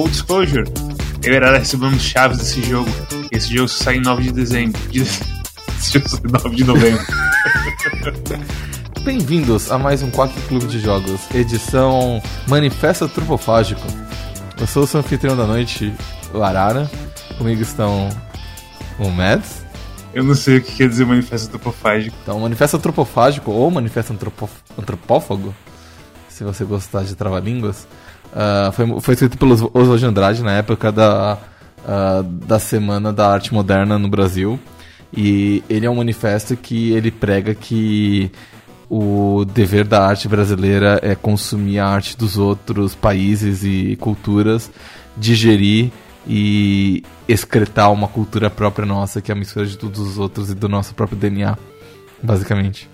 full disclosure, eu era recebendo chaves desse jogo. Esse jogo sai em 9 de dezembro. De... Esse jogo sai em 9 de novembro. Bem-vindos a mais um Quack Clube de Jogos, edição Manifesto Tropofágico. Eu sou o seu anfitrião da noite, o Arara. Comigo estão o Mads. Eu não sei o que quer dizer manifesto antropofágico. Então, manifesto antropofágico ou manifesto antropo antropófago, se você gostar de trava-línguas, uh, foi, foi escrito pelo Oswald de Andrade na época da, uh, da Semana da Arte Moderna no Brasil. E ele é um manifesto que ele prega que o dever da arte brasileira é consumir a arte dos outros países e culturas, digerir e excretar uma cultura própria nossa, que é a mistura de todos os outros e do nosso próprio DNA, basicamente.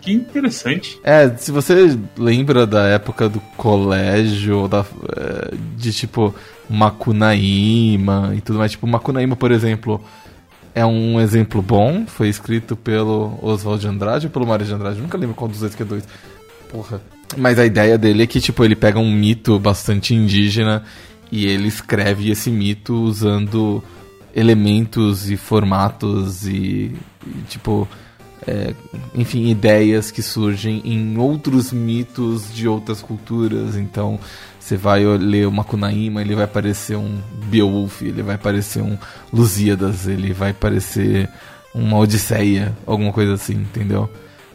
Que interessante. É, se você lembra da época do colégio, da, é, de tipo Macunaíma e tudo mais, tipo, Macunaíma, por exemplo, é um exemplo bom, foi escrito pelo Oswald de Andrade ou pelo Mário de Andrade, nunca lembro qual dos dois que é dois. Porra. Mas a ideia dele é que, tipo, ele pega um mito bastante indígena e ele escreve esse mito usando elementos e formatos e, e tipo é, enfim ideias que surgem em outros mitos de outras culturas. Então você vai ler o Macunaíma ele vai parecer um Beowulf ele vai parecer um Lusíadas ele vai parecer uma Odisseia alguma coisa assim entendeu?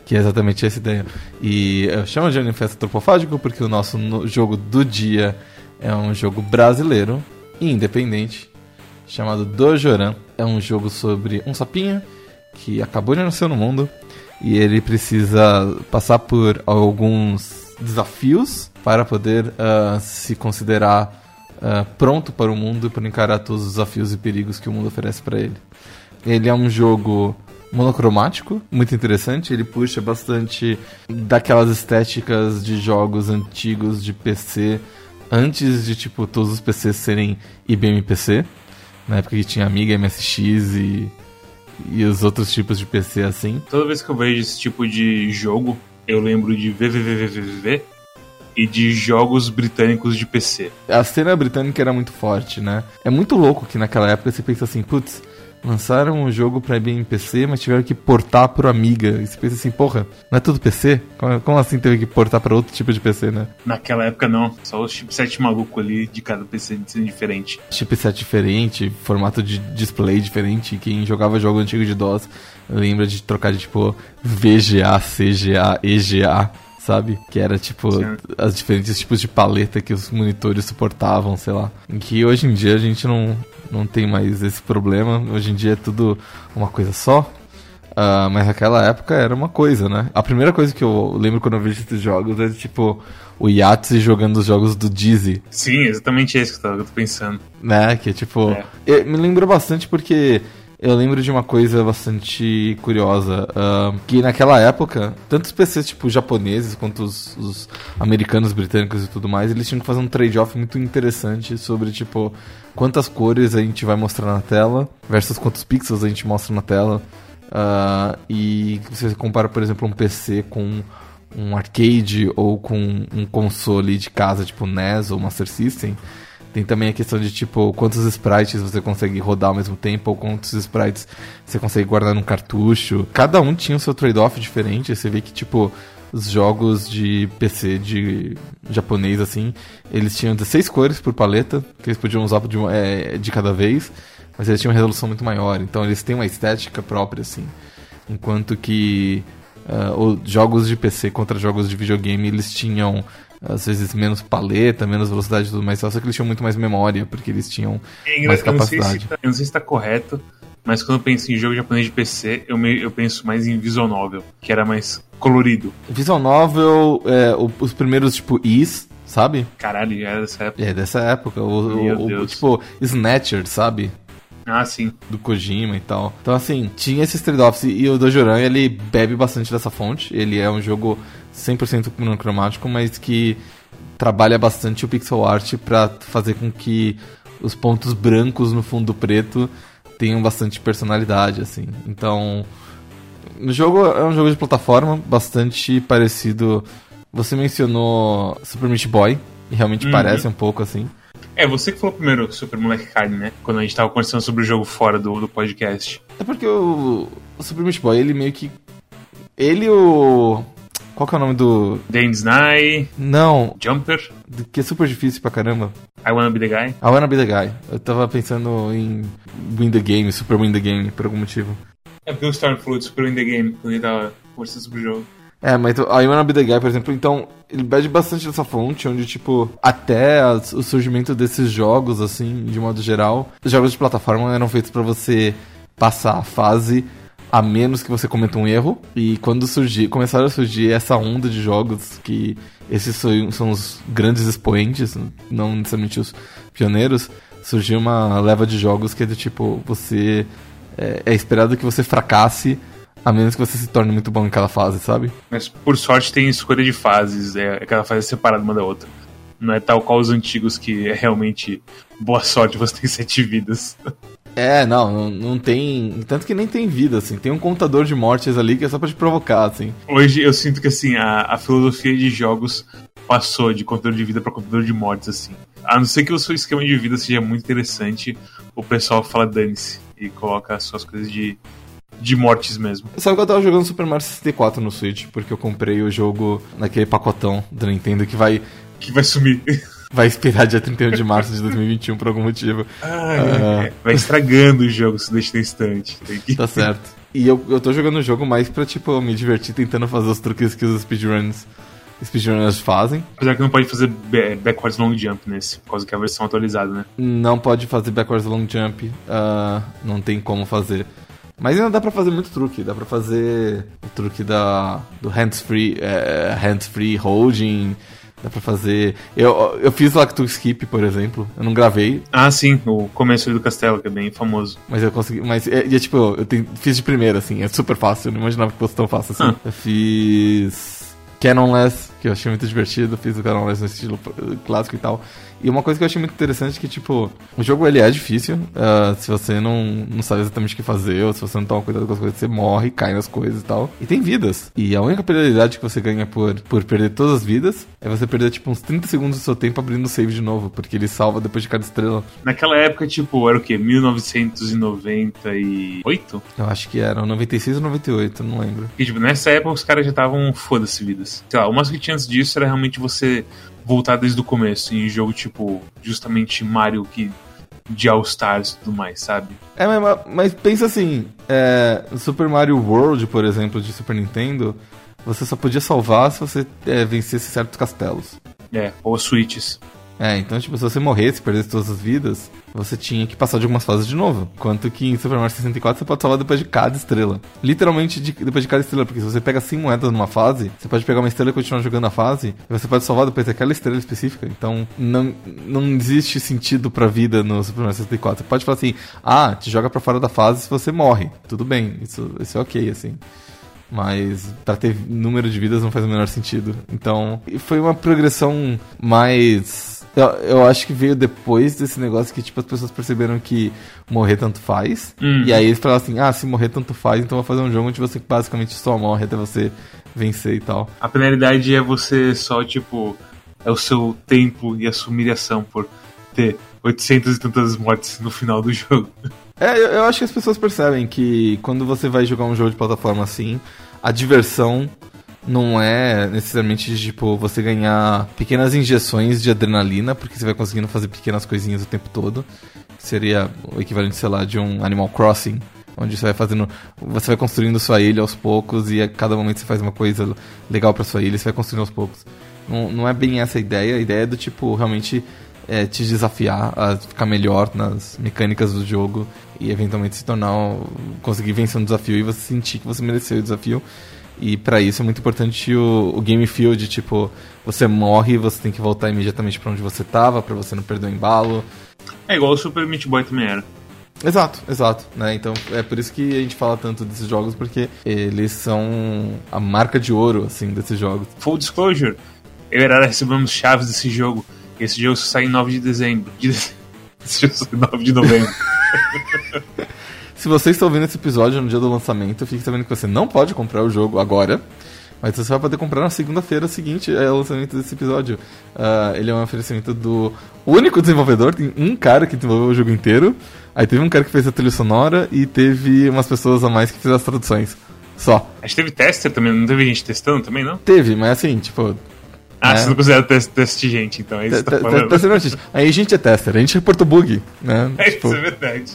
Que é exatamente essa ideia. E eu chamo de manifesto antropofágico porque o nosso jogo do dia é um jogo brasileiro e independente chamado Dojoran. É um jogo sobre um sapinho que acabou de nascer no mundo e ele precisa passar por alguns desafios para poder uh, se considerar uh, pronto para o mundo e para encarar todos os desafios e perigos que o mundo oferece para ele. Ele é um jogo monocromático, muito interessante. Ele puxa bastante daquelas estéticas de jogos antigos de PC antes de, tipo, todos os PCs serem IBM PC. Na época que tinha Amiga, MSX e, e os outros tipos de PC assim. Toda vez que eu vejo esse tipo de jogo, eu lembro de VVVVVV e de jogos britânicos de PC. A cena britânica era muito forte, né? É muito louco que naquela época você pensa assim, putz, lançaram um jogo pra IBM PC, mas tiveram que portar pro Amiga. E você pensa assim, porra, não é tudo PC? Como, assim teve que portar pra outro tipo de PC, né? Naquela época não, só o chipset maluco ali de cada PC diferente. Chipset diferente, formato de display diferente. Quem jogava jogo antigo de DOS lembra de trocar de tipo VGA, CGA, EGA sabe? Que era tipo Sim. as diferentes tipos de paleta que os monitores suportavam, sei lá. Que hoje em dia a gente não, não tem mais esse problema. Hoje em dia é tudo uma coisa só. Uh, mas naquela época era uma coisa, né? A primeira coisa que eu lembro quando eu vejo esses jogos é tipo o Yahtzee jogando os jogos do Dizzy. Sim, exatamente isso que eu tô pensando. Né? Que tipo. É. Me lembrou bastante porque eu lembro de uma coisa bastante curiosa. Uh, que naquela época, tanto os PCs tipo japoneses quanto os, os, americanos, britânicos e tudo mais, eles tinham que fazer um trade-off muito interessante sobre tipo quantas cores a gente vai mostrar na tela versus quantos pixels a gente mostra na tela. Uh, e você compara, por exemplo, um PC com um arcade ou com um console de casa, tipo NES ou Master System tem também a questão de, tipo, quantos sprites você consegue rodar ao mesmo tempo, ou quantos sprites você consegue guardar num cartucho. Cada um tinha o seu trade-off diferente. Você vê que, tipo, os jogos de PC de japonês, assim, eles tinham 16 cores por paleta, que eles podiam usar de, é, de cada vez, mas eles tinham uma resolução muito maior. Então eles têm uma estética própria, assim. Enquanto que uh, jogos de PC contra jogos de videogame, eles tinham às vezes menos paleta, menos velocidade e tudo mais, só que eles tinham muito mais memória, porque eles tinham é, mais capacidade. Eu não, tá, eu não sei se está correto, mas quando eu penso em jogo japonês de PC, eu, me, eu penso mais em visual novel, que era mais colorido. Visual novel, é, os primeiros, tipo, Is, sabe? Caralho, era dessa época. É, dessa época. O, o, o tipo, Snatcher, sabe? Ah, sim. Do Kojima e tal. Então, assim, tinha esses trade-offs. E o Dojoran, ele bebe bastante dessa fonte. Ele é um jogo 100% monocromático, mas que trabalha bastante o pixel art para fazer com que os pontos brancos no fundo preto tenham bastante personalidade, assim. Então, o jogo é um jogo de plataforma bastante parecido. Você mencionou Super Meat Boy, e realmente uhum. parece um pouco assim. É, você que falou primeiro Super Moleque Carne, né? Quando a gente tava conversando sobre o jogo fora do, do podcast. É porque o, o Super Meat Boy, ele meio que. Ele o. Qual que é o nome do. Dan Sny, Não, Jumper, que é super difícil pra caramba. I Wanna Be The Guy. I Wanna Be The Guy. Eu tava pensando em Win the Game, Super Win the Game, por algum motivo. É porque o Storm falou de Super In The Game quando ele tava conversando sobre o jogo. É, mas o I Wanna Be The Guy, por exemplo, então, ele bebe bastante dessa fonte, onde, tipo, até as- o surgimento desses jogos, assim, de modo geral, os jogos de plataforma eram feitos pra você passar a fase a menos que você cometa um erro. E quando surgir, começaram a surgir essa onda de jogos, que esses são, são os grandes expoentes, não necessariamente os pioneiros, surgiu uma leva de jogos que é do tipo, você. É, é esperado que você fracasse a menos que você se torne muito bom em cada fase, sabe? Mas por sorte tem escolha de fases, é, cada fase é separada uma da outra. Não é tal qual os antigos que é realmente boa sorte, você tem sete vidas. É, não, não, não tem. Tanto que nem tem vida, assim. Tem um contador de mortes ali que é só pra te provocar, assim. Hoje eu sinto que assim, a, a filosofia de jogos passou de contador de vida para contador de mortes, assim. A não ser que o seu esquema de vida seja muito interessante, o pessoal fala dane-se e coloca as suas coisas de, de mortes mesmo. Sabe que eu tava jogando Super Mario 64 no Switch, porque eu comprei o jogo naquele pacotão da Nintendo que vai, Que vai sumir. vai expirar dia 31 de março de 2021 por algum motivo. Ah, é. Vai estragando o jogo se deixa na estante. Tem que... Tá certo. E eu, eu tô jogando o jogo mais pra, tipo, me divertir tentando fazer os truques que os speedruns, speedrunners fazem. Apesar que não pode fazer ba- backwards long jump nesse, por causa que é a versão atualizada, né? Não pode fazer backwards long jump, ah, não tem como fazer. Mas ainda dá pra fazer muito truque, dá pra fazer o truque da, do hands-free é, hands-free holding, dá pra fazer... Eu, eu fiz Lacto Skip, por exemplo, eu não gravei, Ah, sim, o começo do castelo, que é bem famoso. mas eu consegui... Mas, é, e é tipo, eu fiz de primeira, assim, é super fácil, eu não imaginava que fosse tão fácil assim. Ah. Eu fiz... Canonless, que eu achei muito divertido, fiz o Canonless no estilo clássico e tal. E uma coisa que eu achei muito interessante é que, tipo, o jogo ele é difícil. ah, se você não, não sabe exatamente o que fazer, ou se você não toma cuidado com as coisas, você morre, cai nas coisas e tal. E tem vidas. E a única penalidade que você ganha por, por perder todas as vidas é você perder, tipo, uns 30 segundos do seu tempo abrindo o save de novo, porque ele salva depois de cada estrela. Naquela época, tipo, era o quê? 1998? Eu acho que era 96 ou 98, não lembro. E, tipo, nessa época os caras já estavam foda-se vidas. Sei lá, o máximo que tinha antes disso era realmente você voltar desde o começo em jogo tipo, justamente Mario que de All Stars e tudo mais, sabe? É, mas, mas pensa assim, é, Super Mario World, por exemplo, de Super Nintendo, você só podia salvar se você é, vencesse certos castelos. É, ou switches. É, então, tipo, se você morresse, perdesse todas as vidas, você tinha que passar de algumas fases de novo. Enquanto que em Super Mario 64 você pode salvar depois de cada estrela. Literalmente de- depois de cada estrela, porque se você pega 100 moedas numa fase, você pode pegar uma estrela e continuar jogando a fase, e você pode salvar depois daquela estrela específica. Então, não, não existe sentido pra vida no Super Mario 64. Você pode falar assim, ah, te joga pra fora da fase se você morre. Tudo bem, isso, isso é ok, assim. Mas pra ter número de vidas não faz o menor sentido. Então, foi uma progressão mais. Eu, eu acho que veio depois desse negócio que, tipo, as pessoas perceberam que morrer tanto faz. Uhum. E aí eles falaram assim: ah, se morrer tanto faz, então vou fazer um jogo onde você basicamente só morre até você vencer e tal. A penalidade é você só, tipo, é o seu tempo e a sua humilhação por ter 800 e tantas mortes no final do jogo. É, eu, eu acho que as pessoas percebem que quando você vai jogar um jogo de plataforma assim, a diversão não é necessariamente tipo, você ganhar pequenas injeções de adrenalina, porque você vai conseguindo fazer pequenas coisinhas o tempo todo. Seria o equivalente, sei lá, de um Animal Crossing, onde você vai fazendo. Você vai construindo sua ilha aos poucos e a cada momento você faz uma coisa legal pra sua ilha, você vai construindo aos poucos. Não, não é bem essa a ideia, a ideia é do tipo, realmente é, te desafiar a ficar melhor nas mecânicas do jogo e eventualmente se tornar conseguir vencer um desafio e você sentir que você mereceu o desafio. E pra isso é muito importante o, o game feel de tipo, você morre, você tem que voltar imediatamente pra onde você tava, pra você não perder o embalo. É igual o Super Meat Boy também era. Exato, exato, né? Então é por isso que a gente fala tanto desses jogos porque eles são a marca de ouro assim desses jogos. Full Disclosure, eu e Arara recebemos chaves desse jogo. Esse jogo sai em 9 de dezembro. De dezembro. Esse jogo sai em 9 de novembro. Se você está ouvindo esse episódio no dia do lançamento, fique sabendo que você não pode comprar o jogo agora, Mas você vai poder comprar na segunda-feira seguinte é o lançamento desse episódio. Uh, ele é um oferecimento do único desenvolvedor, tem um cara que desenvolveu o jogo inteiro. Aí teve um cara que fez a trilha sonora e teve umas pessoas a mais que fizeram as traduções. Só. Acho que teve tester também, não teve gente testando também, não? Teve, mas assim, tipo, ah, é. você não considera teste, gente, então é isso que você tá falando. Aí a gente é tester, a gente reporta bug, né? É, tipo, isso é verdade.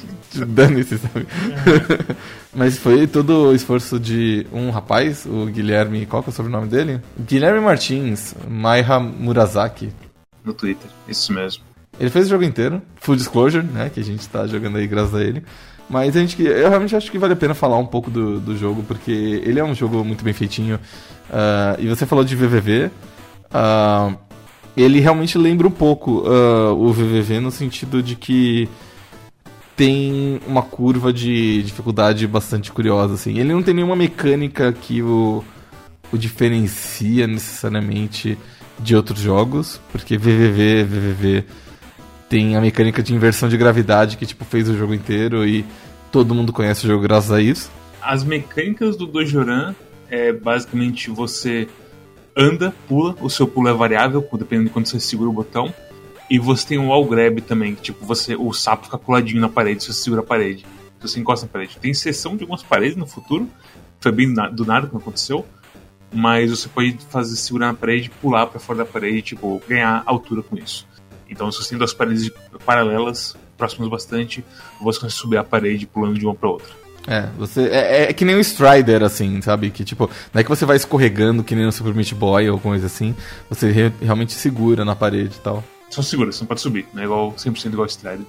Dane-se, sabe? É. Mas foi todo o esforço de um rapaz, o Guilherme, qual que é o sobrenome dele? Guilherme Martins, Maiha Murasaki. No Twitter, isso mesmo. Ele fez o jogo inteiro, full disclosure, né? Que a gente tá jogando aí graças a ele. Mas a gente, eu realmente acho que vale a pena falar um pouco do, do jogo, porque ele é um jogo muito bem feitinho. Uh, e você falou de VVV, Uh, ele realmente lembra um pouco uh, o VVV no sentido de que tem uma curva de dificuldade bastante curiosa, assim. Ele não tem nenhuma mecânica que o, o diferencia necessariamente de outros jogos, porque VVV, VVV tem a mecânica de inversão de gravidade que tipo fez o jogo inteiro e todo mundo conhece o jogo graças a isso. As mecânicas do Dojoran é basicamente você anda, pula, o seu pulo é variável, dependendo de quando você segura o botão. E você tem o wall grab também, que tipo, você, o sapo fica coladinho na parede se você segura a parede. Se você encosta na parede. Tem exceção de algumas paredes no futuro, foi bem do nada que aconteceu. Mas você pode fazer segurar na parede, pular para fora da parede, tipo, ganhar altura com isso. Então, se você tem duas paredes paralelas, próximas bastante, você consegue subir a parede pulando de uma para outra. É, você, é, é, que nem o Strider, assim, sabe? Que tipo, não é que você vai escorregando que nem no Super Meat Boy ou coisa assim, você re, realmente segura na parede e tal. Só segura, você não pode subir, não é igual 100% igual o Strider.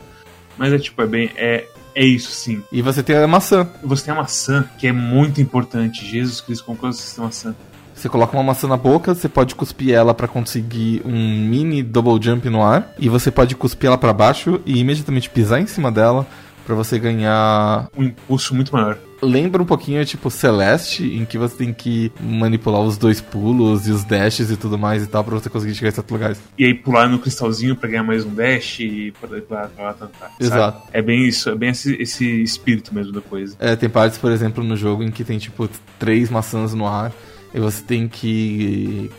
Mas é tipo, é bem. É, é isso sim. E você tem a maçã. Você tem a maçã, que é muito importante. Jesus Cristo, como que você tem maçã? Você coloca uma maçã na boca, você pode cuspir ela para conseguir um mini double jump no ar, e você pode cuspir ela para baixo e imediatamente pisar em cima dela para você ganhar um impulso muito maior. Lembra um pouquinho tipo Celeste, em que você tem que manipular os dois pulos e os dashes e tudo mais e tal para você conseguir chegar em certos lugares. E aí pular no cristalzinho para ganhar mais um dash e para lá, lá, tá, tá, Exato. É bem isso, é bem esse, esse espírito mesmo da coisa. É, tem partes, por exemplo, no jogo em que tem tipo três maçãs no ar e você tem que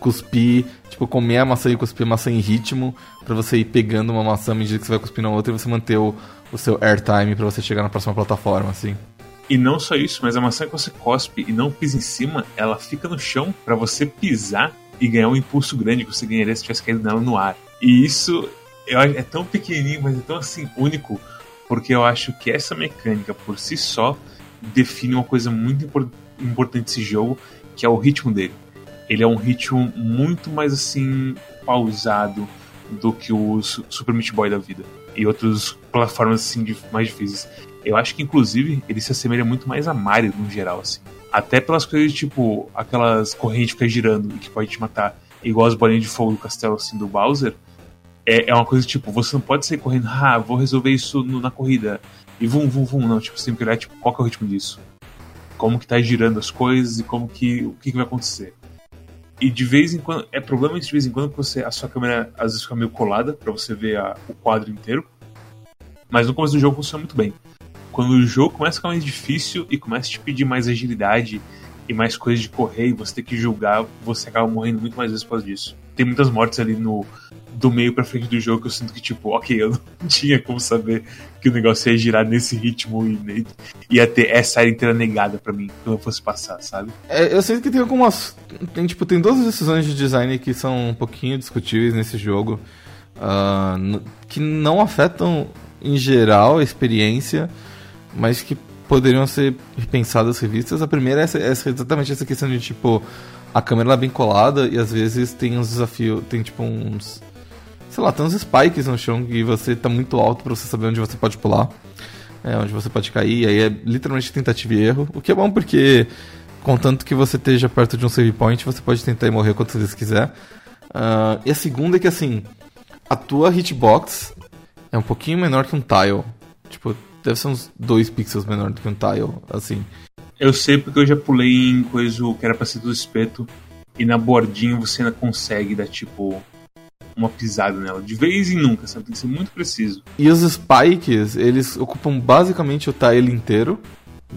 cuspir, tipo, comer a maçã e cuspir a maçã em ritmo, para você ir pegando uma maçã à medida que você vai cuspindo a outra e você manter o, o seu airtime para você chegar na próxima plataforma, assim. E não só isso, mas a maçã que você cospe e não pisa em cima, ela fica no chão para você pisar e ganhar um impulso grande que você ganharia se tivesse caído nela no ar. E isso é tão pequenininho, mas é tão assim único, porque eu acho que essa mecânica por si só define uma coisa muito impor importante desse jogo, que é o ritmo dele. Ele é um ritmo muito mais assim pausado do que o Super Meat Boy da vida e outras plataformas assim mais difíceis. Eu acho que inclusive ele se assemelha muito mais a Mario no geral assim. Até pelas coisas tipo aquelas correntes que ficam girando e que pode te matar, igual as bolinhas de fogo do castelo assim do Bowser. É, é uma coisa tipo, você não pode sair correndo, ah, vou resolver isso no, na corrida e vum, vum, vum, não, tipo, você tem que olhar tipo, qual que é o ritmo disso como que tá girando as coisas e como que o que, que vai acontecer. E de vez em quando, é problema de vez em quando que você a sua câmera às vezes fica meio colada para você ver a, o quadro inteiro. Mas no começo do jogo funciona muito bem. Quando o jogo começa a ficar mais difícil e começa a te pedir mais agilidade e mais coisas de correr e você ter que julgar, você acaba morrendo muito mais vezes por causa disso. Tem muitas mortes ali no do meio pra frente do jogo que eu sinto que, tipo, ok, eu não tinha como saber que o negócio ia girar nesse ritmo e ia ter essa área inteira negada para mim quando eu fosse passar, sabe? É, eu sinto que tem algumas. Tem, tipo, tem duas decisões de design que são um pouquinho discutíveis nesse jogo. Uh, que não afetam em geral a experiência, mas que poderiam ser repensadas, revistas. A primeira é essa, essa, exatamente essa questão de tipo a câmera é bem colada e às vezes tem uns desafios, tem tipo uns sei lá, tem uns spikes no chão que você tá muito alto para você saber onde você pode pular, é, onde você pode cair, aí é literalmente tentativa e erro, o que é bom porque contanto que você esteja perto de um save point, você pode tentar e morrer quantas vezes quiser. Uh, e a segunda é que assim, a tua hitbox é um pouquinho menor que um tile. Tipo, deve ser uns 2 pixels menor do que um tile, assim. Eu sei porque eu já pulei em coisa que era pra ser do espeto. E na bordinha você ainda consegue dar tipo uma pisada nela. De vez em nunca, sabe? Tem que ser muito preciso. E os spikes, eles ocupam basicamente o tile inteiro,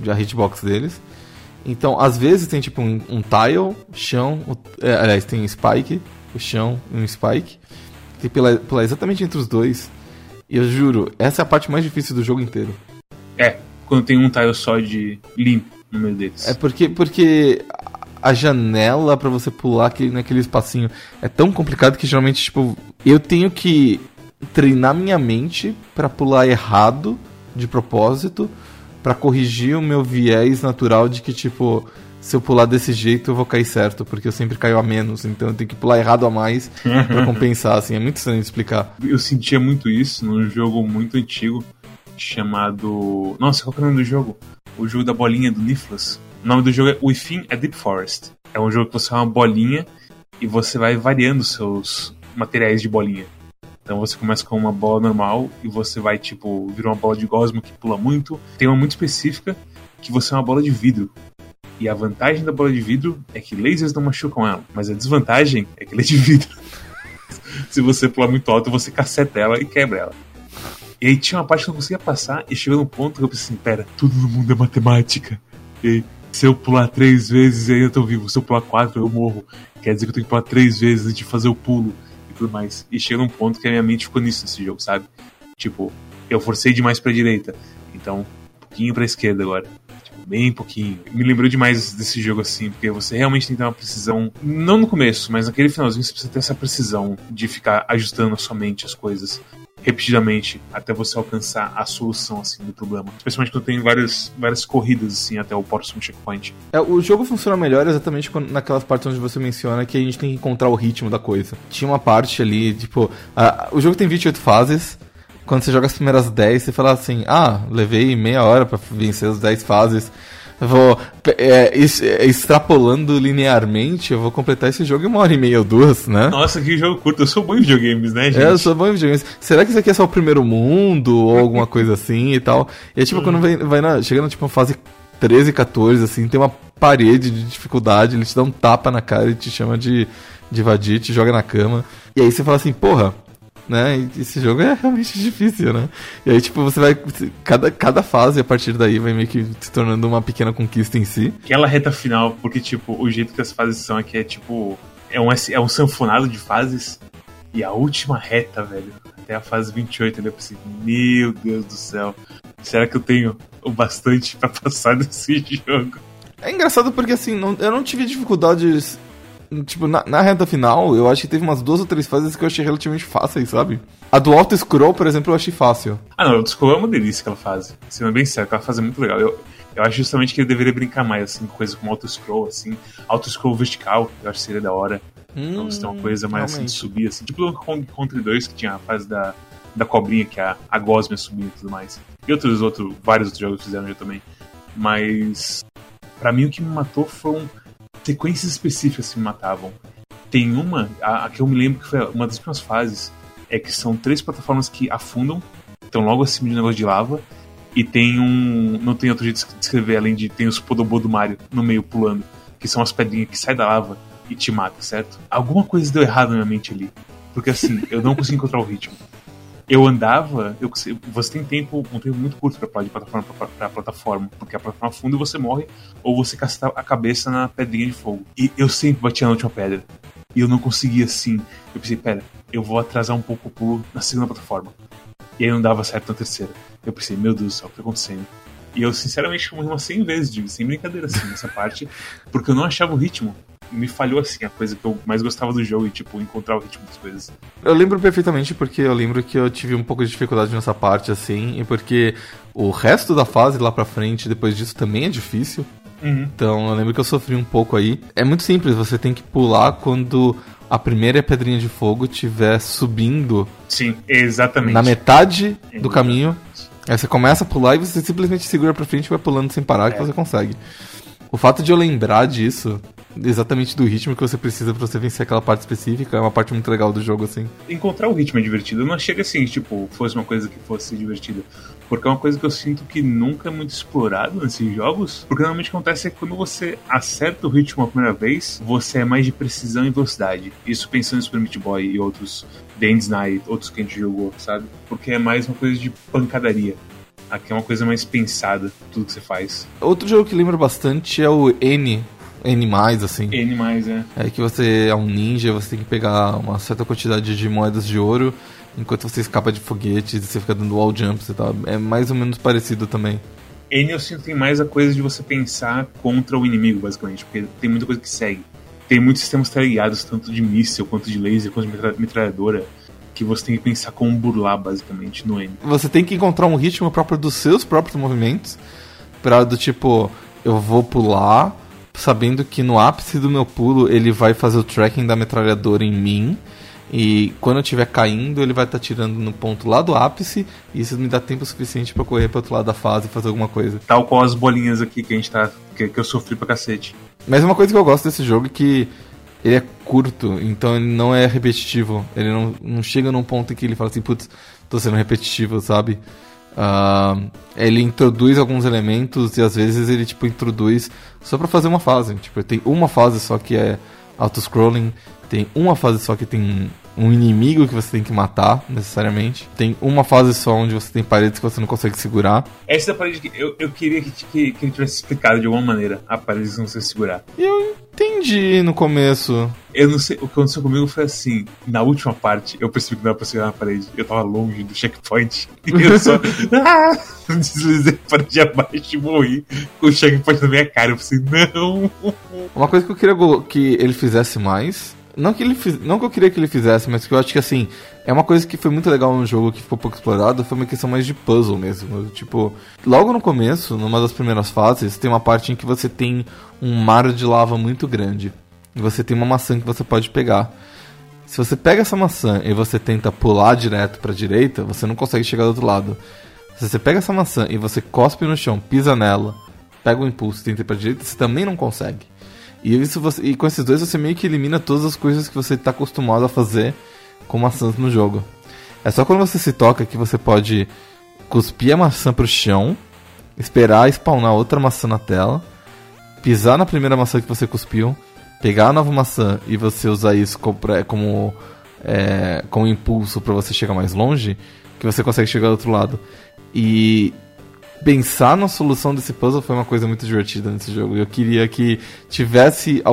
a hitbox deles. Então, às vezes tem tipo um, um tile, chão, o, é, aliás, tem um spike, o chão e um spike. Tem que pular, pular exatamente entre os dois. E eu juro, essa é a parte mais difícil do jogo inteiro. É, quando tem um tile só de limpo no meio deles. É porque, porque a janela para você pular aquele, naquele espacinho é tão complicado que geralmente, tipo, eu tenho que treinar minha mente para pular errado de propósito para corrigir o meu viés natural de que, tipo, se eu pular desse jeito eu vou cair certo, porque eu sempre caio a menos, então eu tenho que pular errado a mais para compensar, assim, é muito estranho de explicar. Eu sentia muito isso num jogo muito antigo chamado. Nossa, qual é o nome do jogo? O jogo da bolinha do Niflas. O nome do jogo é Within a Deep Forest. É um jogo que você é uma bolinha e você vai variando seus materiais de bolinha. Então você começa com uma bola normal e você vai, tipo, virar uma bola de gosmo que pula muito. Tem uma muito específica que você é uma bola de vidro. E a vantagem da bola de vidro é que lasers não machucam ela, mas a desvantagem é que ela é de vidro. Se você pular muito alto, você caceta ela e quebra ela. E aí tinha uma parte que eu não conseguia passar e chegou num ponto que eu pensei assim, pera, tudo no mundo é matemática. E se eu pular três vezes, aí eu tô vivo. Se eu pular quatro, eu morro. Quer dizer que eu tenho que pular três vezes antes de fazer o pulo tudo mais. E chega num ponto que a minha mente ficou nisso nesse jogo, sabe? Tipo, eu forcei demais pra direita. Então, um pouquinho pra esquerda agora. Tipo, bem pouquinho. Me lembrou demais desse jogo assim, porque você realmente tem que ter uma precisão. Não no começo, mas naquele finalzinho você precisa ter essa precisão de ficar ajustando a sua mente as coisas repetidamente até você alcançar a solução assim do problema. Especialmente quando tem várias, várias corridas assim até o próximo checkpoint. É, o jogo funciona melhor exatamente quando, naquelas partes onde você menciona que a gente tem que encontrar o ritmo da coisa. Tinha uma parte ali, tipo, a, o jogo tem 28 fases. Quando você joga as primeiras 10, você fala assim: "Ah, levei meia hora para vencer as 10 fases" vou é, é, extrapolando linearmente, eu vou completar esse jogo em uma hora e meia ou duas, né? Nossa, que jogo curto. Eu sou bom em videogames, né, gente? É, eu sou bom em videogames. Será que isso aqui é só o primeiro mundo ou alguma coisa assim e tal? E é tipo, hum. quando vai, vai na, chega na tipo, fase 13, 14, assim, tem uma parede de dificuldade, ele te dá um tapa na cara e te chama de, de vadia, te joga na cama. E aí você fala assim, porra, né? E esse jogo é realmente difícil, né? E aí, tipo, você vai. Cada, cada fase a partir daí vai meio que se tornando uma pequena conquista em si. Aquela reta final, porque, tipo, o jeito que as fases são aqui é tipo. É um, é um sanfonado de fases. E a última reta, velho, até a fase 28, eu pensei, meu Deus do céu, será que eu tenho o bastante para passar desse jogo? É engraçado porque assim, não, eu não tive dificuldades Tipo, na, na, reta final, eu acho que teve umas duas ou três fases que eu achei relativamente fáceis, sabe? A do auto scroll, por exemplo, eu achei fácil. Ah, não, o auto scroll é uma delícia aquela fase. Sendo bem sério, aquela fase é muito legal. Eu, eu acho justamente que ele deveria brincar mais, assim, com coisas como auto scroll, assim. Auto scroll vertical, eu acho que seria da hora. Hum, então, você tem uma coisa mais realmente. assim, de subir, assim. Tipo o Kong Country 2, que tinha a fase da, da cobrinha, que a, a Gosmia subia e tudo mais. E outros, outros, vários outros jogos fizeram já também. Mas, para mim, o que me matou foram sequências específicas que me matavam. Tem uma, a, a, que eu me lembro que foi uma das primeiras fases, é que são três plataformas que afundam, estão logo acima de um negócio de lava, e tem um. Não tem outro jeito de descrever, além de tem os Podobô do Mario no meio pulando, que são as pedrinhas que saem da lava e te matam, certo? Alguma coisa deu errado na minha mente ali. Porque assim, eu não consegui encontrar o ritmo eu andava, eu, você tem tempo, um tempo muito curto para pular de plataforma para plataforma, porque a plataforma afunda e você morre, ou você casta a cabeça na pedrinha de fogo. E eu sempre batia na última pedra. E eu não conseguia assim. Eu pensei, pera, eu vou atrasar um pouco o pulo na segunda plataforma. E aí não dava certo na terceira. Eu pensei, meu Deus do céu, o que tá acontecendo? E eu, sinceramente, morri umas 100 vezes, sem brincadeira, assim, nessa parte, porque eu não achava o ritmo me falhou assim, a coisa que eu mais gostava do jogo e, tipo, encontrar o ritmo das coisas. Eu lembro perfeitamente porque eu lembro que eu tive um pouco de dificuldade nessa parte, assim, e porque o resto da fase lá pra frente, depois disso, também é difícil. Uhum. Então eu lembro que eu sofri um pouco aí. É muito simples, você tem que pular quando a primeira pedrinha de fogo estiver subindo. Sim, exatamente. Na metade exatamente. do caminho. Aí você começa a pular e você simplesmente segura pra frente e vai pulando sem parar é. que você consegue. O fato de eu lembrar disso exatamente do ritmo que você precisa para você vencer aquela parte específica. É uma parte muito legal do jogo, assim. Encontrar o ritmo é divertido. Não chega assim, tipo, fosse uma coisa que fosse divertida. Porque é uma coisa que eu sinto que nunca é muito explorado nesses jogos. Porque normalmente acontece é que quando você acerta o ritmo a primeira vez, você é mais de precisão e velocidade. Isso pensando em Super Meat Boy e outros Dance Night, outros que a gente jogou, sabe? Porque é mais uma coisa de pancadaria. Aqui é uma coisa mais pensada, tudo que você faz. Outro jogo que lembra bastante é o N. N, assim. N, é. É que você é um ninja, você tem que pegar uma certa quantidade de moedas de ouro enquanto você escapa de foguetes e você fica dando wall jumps e tal. É mais ou menos parecido também. N eu sinto tem mais a coisa de você pensar contra o inimigo, basicamente, porque tem muita coisa que segue. Tem muitos sistemas teleguiados, tanto de míssil, quanto de laser, quanto de metralhadora que você tem que pensar como burlar, basicamente, no N. Você tem que encontrar um ritmo próprio dos seus próprios movimentos, pra do tipo, eu vou pular, sabendo que no ápice do meu pulo ele vai fazer o tracking da metralhadora em mim. E quando eu estiver caindo, ele vai estar tá tirando no ponto lá do ápice, e isso me dá tempo suficiente para correr para outro lado da fase e fazer alguma coisa. Tal qual as bolinhas aqui que a gente tá. que, que eu sofri pra cacete. Mas uma coisa que eu gosto desse jogo é que ele é curto, então ele não é repetitivo. Ele não, não chega num ponto em que ele fala assim, putz, tô sendo repetitivo, sabe? Uh, ele introduz alguns elementos e às vezes ele tipo introduz só para fazer uma fase. Tipo, tem uma fase só que é auto-scrolling, tem uma fase só que tem um inimigo que você tem que matar, necessariamente. Tem uma fase só onde você tem paredes que você não consegue segurar. Essa parede que eu, eu queria que, que, que ele tivesse explicado de alguma maneira a parede que você não consegue segurar. Eu entendi no começo. Eu não sei, o que aconteceu comigo foi assim, na última parte, eu percebi que não dava pra segurar na parede. Eu tava longe do checkpoint. E eu só ah, deslizei a parede abaixo e morri com o checkpoint na minha cara. Eu pensei, não. Uma coisa que eu queria que ele fizesse mais não que, ele fiz, não que eu queria que ele fizesse, mas que eu acho que assim, é uma coisa que foi muito legal no jogo que ficou pouco explorado, foi uma questão mais de puzzle mesmo. Tipo, logo no começo, numa das primeiras fases, tem uma parte em que você tem um mar de lava muito grande. E você tem uma maçã que você pode pegar. Se você pega essa maçã e você tenta pular direto para a direita, você não consegue chegar do outro lado. Se você pega essa maçã e você cospe no chão, pisa nela, pega o impulso e tenta ir para direita, você também não consegue. E, isso você, e com esses dois você meio que elimina todas as coisas que você está acostumado a fazer com maçãs no jogo. É só quando você se toca que você pode cuspir a maçã pro chão, esperar spawnar outra maçã na tela, pisar na primeira maçã que você cuspiu, pegar a nova maçã e você usar isso como, é, como impulso para você chegar mais longe, que você consegue chegar do outro lado. E pensar na solução desse puzzle foi uma coisa muito divertida nesse jogo. Eu queria que tivesse.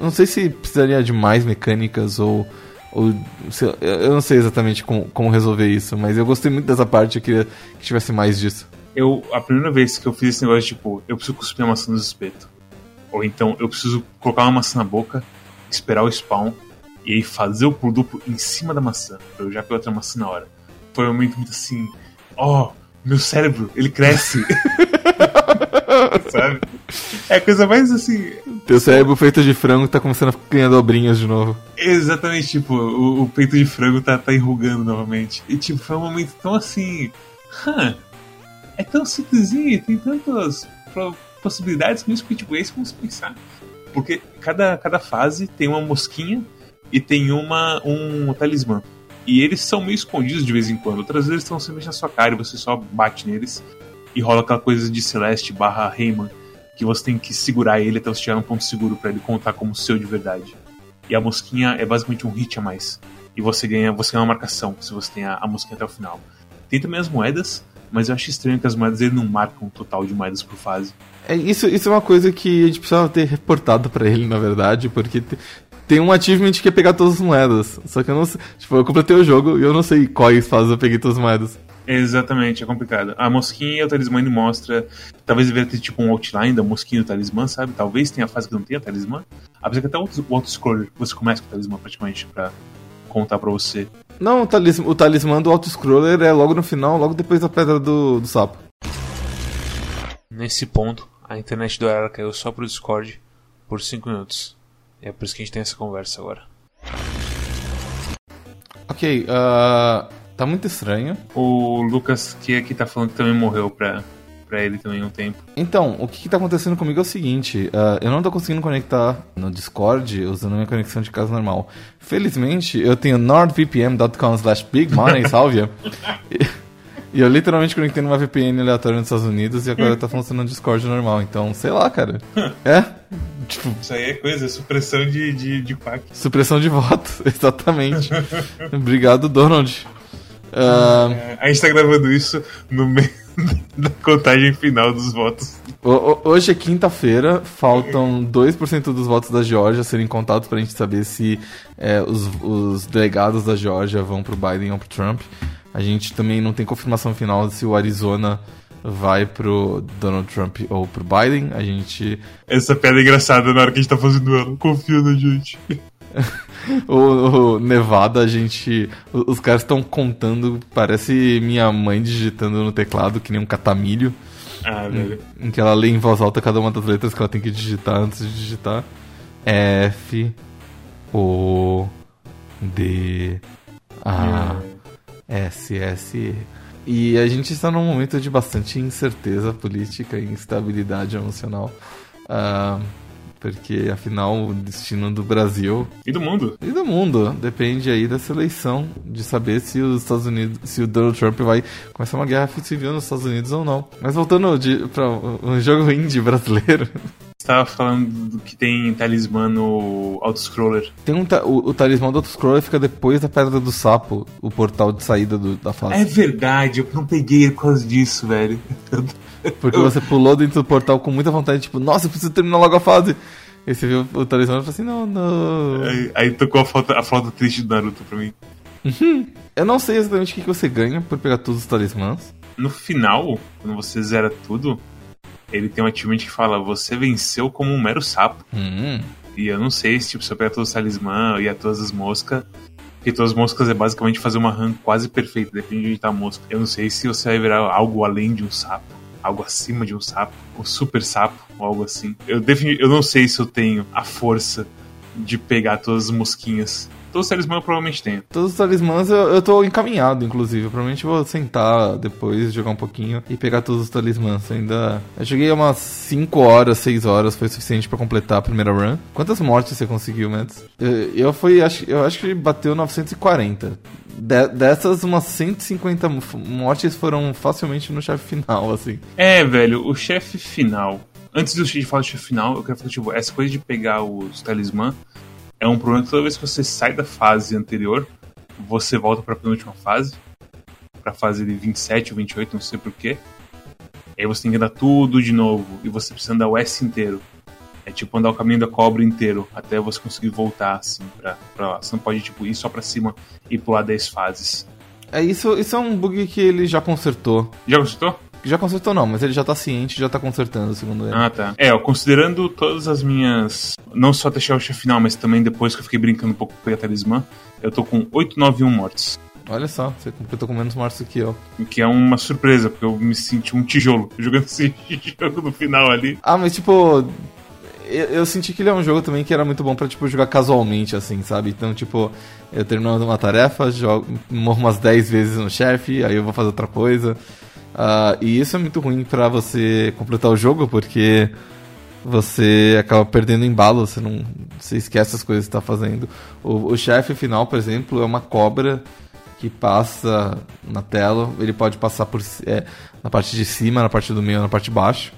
Não sei se precisaria de mais mecânicas ou. ou eu não sei exatamente como, como resolver isso, mas eu gostei muito dessa parte. Eu queria que tivesse mais disso. Eu, a primeira vez que eu fiz esse negócio, tipo, eu preciso cuspir a maçã no espeto. Ou então eu preciso colocar uma maçã na boca, esperar o spawn e aí fazer o pulo duplo em cima da maçã, eu já pegar outra maçã na hora. Foi um momento muito assim. Ó, oh, meu cérebro, ele cresce. Sabe? É a coisa mais assim. Teu cérebro feito de frango tá começando a ganhar dobrinhas de novo. Exatamente, tipo, o, o peito de frango tá, tá enrugando novamente. E tipo, foi um momento tão assim. Huh, é tão simplesinho, tem tantas possibilidades isso que tipo, é isso como se pensar. Porque cada, cada fase tem uma mosquinha e tem uma um talismã. E eles são meio escondidos de vez em quando. Outras vezes estão sempre na sua cara e você só bate neles. E rola aquela coisa de Celeste barra Rayman. Que você tem que segurar ele até você chegar num ponto seguro para ele contar como seu de verdade. E a mosquinha é basicamente um hit a mais. E você ganha, você ganha uma marcação se você tem a, a mosquinha até o final. Tem também as moedas, mas eu acho estranho que as moedas ele não marcam um total de moedas por fase. É, isso, isso é uma coisa que a gente precisava ter reportado para ele, na verdade, porque tem um achievement que é pegar todas as moedas. Só que eu não sei. Tipo, eu completei o jogo e eu não sei quais fases eu peguei todas as moedas. Exatamente, é complicado. A mosquinha e o talismã ele mostra. Talvez deveria ter tipo um outline da mosquinha e do talismã, sabe? Talvez tenha a fase que não tenha talismã. Apesar que até o auto-scroller você começa com o talismã praticamente pra contar pra você. Não, o talismã, o talismã do auto-scroller é logo no final, logo depois da pedra do, do sapo. Nesse ponto, a internet do Era caiu só pro Discord por 5 minutos. É por isso que a gente tem essa conversa agora. Ok, uh, tá muito estranho. O Lucas que aqui tá falando que também morreu pra, pra ele também um tempo. Então, o que, que tá acontecendo comigo é o seguinte: uh, eu não tô conseguindo conectar no Discord usando minha conexão de casa normal. Felizmente, eu tenho nordvpn.com/slash bigmoney, salve. E eu literalmente conectei numa VPN aleatória nos Estados Unidos e agora tá funcionando no Discord normal. Então, sei lá, cara. É? Tipo, Isso aí é coisa, supressão de, de, de pack. Supressão de voto, exatamente. Obrigado, Donald. Uh... É, a gente tá gravando isso no meio da contagem final dos votos. Hoje é quinta-feira, faltam 2% dos votos da Geórgia serem contados pra gente saber se é, os, os, delegados da Geórgia vão pro Biden ou pro Trump. A gente também não tem confirmação final se o Arizona vai pro Donald Trump ou pro Biden. A gente. Essa pedra é engraçada na hora que a gente tá fazendo ela. Confia na gente. o, o, Nevada, a gente. Os caras estão contando, parece minha mãe digitando no teclado, que nem um catamilho. Ah, velho. Em, em que ela lê em voz alta cada uma das letras que ela tem que digitar antes de digitar. F O D A S S E. E a gente está num momento de bastante incerteza política e instabilidade emocional. Uh, porque afinal o destino do Brasil e do mundo e do mundo depende aí dessa eleição de saber se os Estados Unidos, se o Donald Trump vai começar uma guerra civil nos Estados Unidos ou não. Mas voltando para um jogo indie brasileiro. estava falando que tem talismã no autoscroller. Tem um ta o, o, talismã do autoscroller fica depois da Pedra do Sapo, o portal de saída do, da fase. É verdade, eu não peguei por causa disso, velho. Porque você pulou dentro do portal com muita vontade, tipo, nossa, eu preciso terminar logo a fase. E você viu o talismã e falou assim, não, não. Aí, aí tocou a foto, a foto triste do Naruto pra mim. Uhum. Eu não sei exatamente o que você ganha por pegar todos os talismãs. No final, quando você zera tudo, ele tem um achievement que fala: Você venceu como um mero sapo. Uhum. E eu não sei se tipo, se eu pegar todos os talismã e a todas as moscas. Porque todas as moscas é basicamente fazer uma run quase perfeita, depende de onde tá a mosca. Eu não sei se você vai virar algo além de um sapo, algo acima de um sapo, um super sapo, ou algo assim. Eu, defini eu não sei se eu tenho a força de pegar todas as mosquinhas Todos os talismãs eu provavelmente tenho. Todos os talismãs eu, eu tô encaminhado, inclusive. Provavelmente vou sentar depois, jogar um pouquinho e pegar todos os talismãs. Ainda. Eu joguei umas 5 horas, 6 horas, foi suficiente para completar a primeira run. Quantas mortes você conseguiu, Mads? Eu, eu fui, acho, eu acho que bateu 940. De, dessas, umas 150 mortes foram facilmente no chefe final, assim. É, velho, o chefe final. Antes de falar do chefe final, eu quero falar, tipo, essa coisa de pegar os talismã é um problema que toda vez que você sai da fase anterior, você volta para a penúltima fase, para a fase de 27 ou 28, não sei porquê. Aí você tem que andar tudo de novo e você precisa andar o S inteiro. É tipo andar o caminho da cobra inteiro até você conseguir voltar assim pra, pra lá. Você não pode tipo, ir só pra cima e pular 10 fases. É, isso, isso é um bug que ele já consertou. Já consertou? Já consertou não, mas ele já tá ciente, já tá consertando, segundo ele. Ah, tá. É, ó, considerando todas as minhas. Não só até chegar ao chefe final, mas também depois que eu fiquei brincando um pouco com o talismã, eu tô com 891 mortes. Olha só, você completou com menos mortes do que eu. Que é uma surpresa, porque eu me senti um tijolo jogando esse jogo no final ali. Ah, mas tipo, eu, eu, senti que ele é um jogo também que era muito bom pra, tipo, jogar casualmente, assim, sabe? Então, tipo, eu terminando uma tarefa, jogo, morro umas 10 vezes no chefe, aí eu vou fazer outra coisa. Uh, e isso é muito ruim para você completar o jogo, porque você acaba perdendo embalo, você não você esquece as coisas que está fazendo. O, o chefe final, por exemplo, é uma cobra que passa na tela, ele pode passar por é, na parte de cima, na parte do meio, na parte de baixo.